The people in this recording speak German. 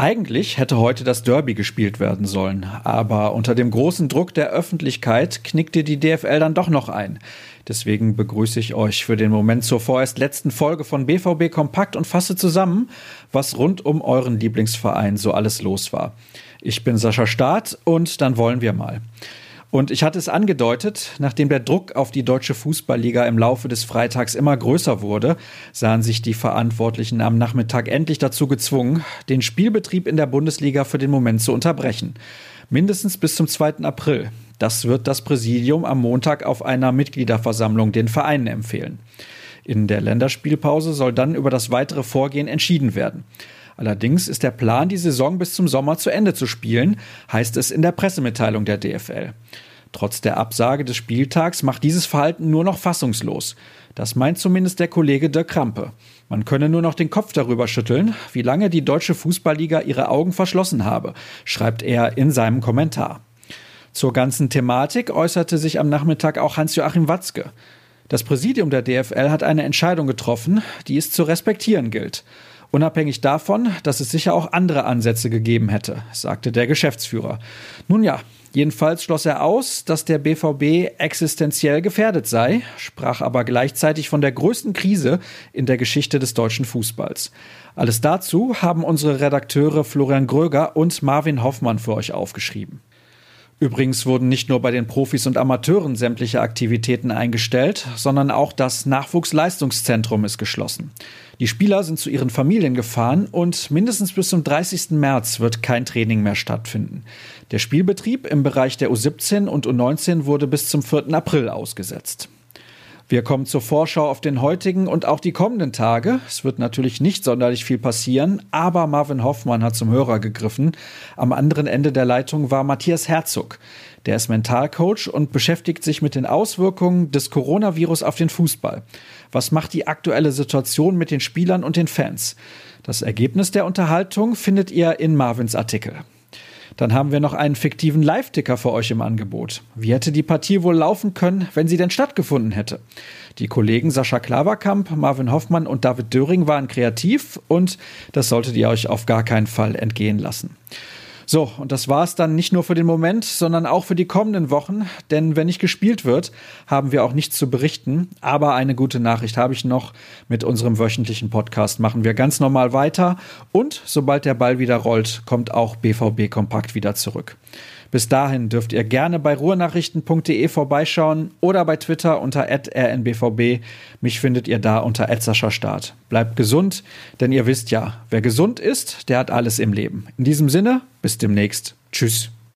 Eigentlich hätte heute das Derby gespielt werden sollen, aber unter dem großen Druck der Öffentlichkeit knickte die DFL dann doch noch ein. Deswegen begrüße ich euch für den Moment zur vorerst letzten Folge von BVB Kompakt und fasse zusammen, was rund um euren Lieblingsverein so alles los war. Ich bin Sascha Staat und dann wollen wir mal. Und ich hatte es angedeutet, nachdem der Druck auf die deutsche Fußballliga im Laufe des Freitags immer größer wurde, sahen sich die Verantwortlichen am Nachmittag endlich dazu gezwungen, den Spielbetrieb in der Bundesliga für den Moment zu unterbrechen. Mindestens bis zum 2. April. Das wird das Präsidium am Montag auf einer Mitgliederversammlung den Vereinen empfehlen. In der Länderspielpause soll dann über das weitere Vorgehen entschieden werden. Allerdings ist der Plan, die Saison bis zum Sommer zu Ende zu spielen, heißt es in der Pressemitteilung der DFL. Trotz der Absage des Spieltags macht dieses Verhalten nur noch fassungslos. Das meint zumindest der Kollege Dirk Krampe. Man könne nur noch den Kopf darüber schütteln, wie lange die deutsche Fußballliga ihre Augen verschlossen habe, schreibt er in seinem Kommentar. Zur ganzen Thematik äußerte sich am Nachmittag auch Hans-Joachim Watzke. Das Präsidium der DFL hat eine Entscheidung getroffen, die es zu respektieren gilt. Unabhängig davon, dass es sicher auch andere Ansätze gegeben hätte, sagte der Geschäftsführer. Nun ja, jedenfalls schloss er aus, dass der BVB existenziell gefährdet sei, sprach aber gleichzeitig von der größten Krise in der Geschichte des deutschen Fußballs. Alles dazu haben unsere Redakteure Florian Gröger und Marvin Hoffmann für euch aufgeschrieben. Übrigens wurden nicht nur bei den Profis und Amateuren sämtliche Aktivitäten eingestellt, sondern auch das Nachwuchsleistungszentrum ist geschlossen. Die Spieler sind zu ihren Familien gefahren und mindestens bis zum 30. März wird kein Training mehr stattfinden. Der Spielbetrieb im Bereich der U17 und U19 wurde bis zum 4. April ausgesetzt. Wir kommen zur Vorschau auf den heutigen und auch die kommenden Tage. Es wird natürlich nicht sonderlich viel passieren, aber Marvin Hoffmann hat zum Hörer gegriffen. Am anderen Ende der Leitung war Matthias Herzog. Der ist Mentalcoach und beschäftigt sich mit den Auswirkungen des Coronavirus auf den Fußball. Was macht die aktuelle Situation mit den Spielern und den Fans? Das Ergebnis der Unterhaltung findet ihr in Marvins Artikel. Dann haben wir noch einen fiktiven Live-Ticker für euch im Angebot. Wie hätte die Partie wohl laufen können, wenn sie denn stattgefunden hätte? Die Kollegen Sascha Klaverkamp, Marvin Hoffmann und David Döring waren kreativ und das solltet ihr euch auf gar keinen Fall entgehen lassen. So, und das war's dann nicht nur für den Moment, sondern auch für die kommenden Wochen. Denn wenn nicht gespielt wird, haben wir auch nichts zu berichten. Aber eine gute Nachricht habe ich noch. Mit unserem wöchentlichen Podcast machen wir ganz normal weiter. Und sobald der Ball wieder rollt, kommt auch BVB Kompakt wieder zurück. Bis dahin dürft ihr gerne bei ruhrnachrichten.de vorbeischauen oder bei Twitter unter rnbvb. Mich findet ihr da unter Start. Bleibt gesund, denn ihr wisst ja, wer gesund ist, der hat alles im Leben. In diesem Sinne, bis demnächst. Tschüss.